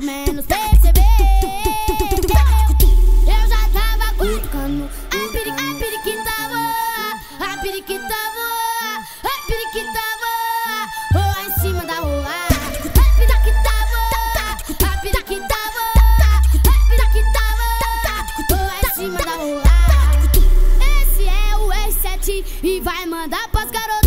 menos perceber. Eu já tava aguentando a, piri, a periquita voa, a periquita voa, a periquita voa, voa em cima da rua. E vai mandar pras garotas.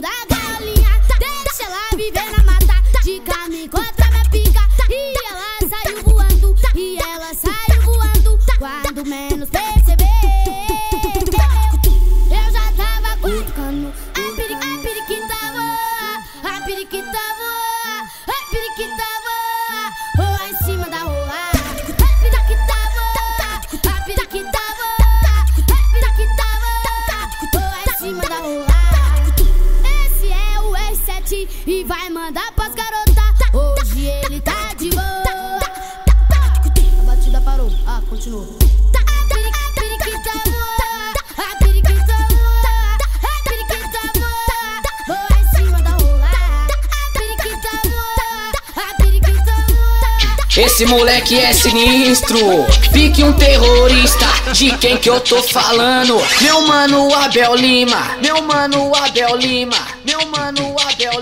da galinha, tá, tá, deixa ela viver na mata. Tá, de carne contra minha pica. E ela saiu voando, e ela saiu voando. Quando menos e vai mandar pras garotas. Hoje ele tá de boa. A batida parou. Ah, continua. Esse moleque é sinistro, fique um terrorista. De quem que eu tô falando? Meu mano Abel Lima, meu mano Abel Lima, meu mano Abel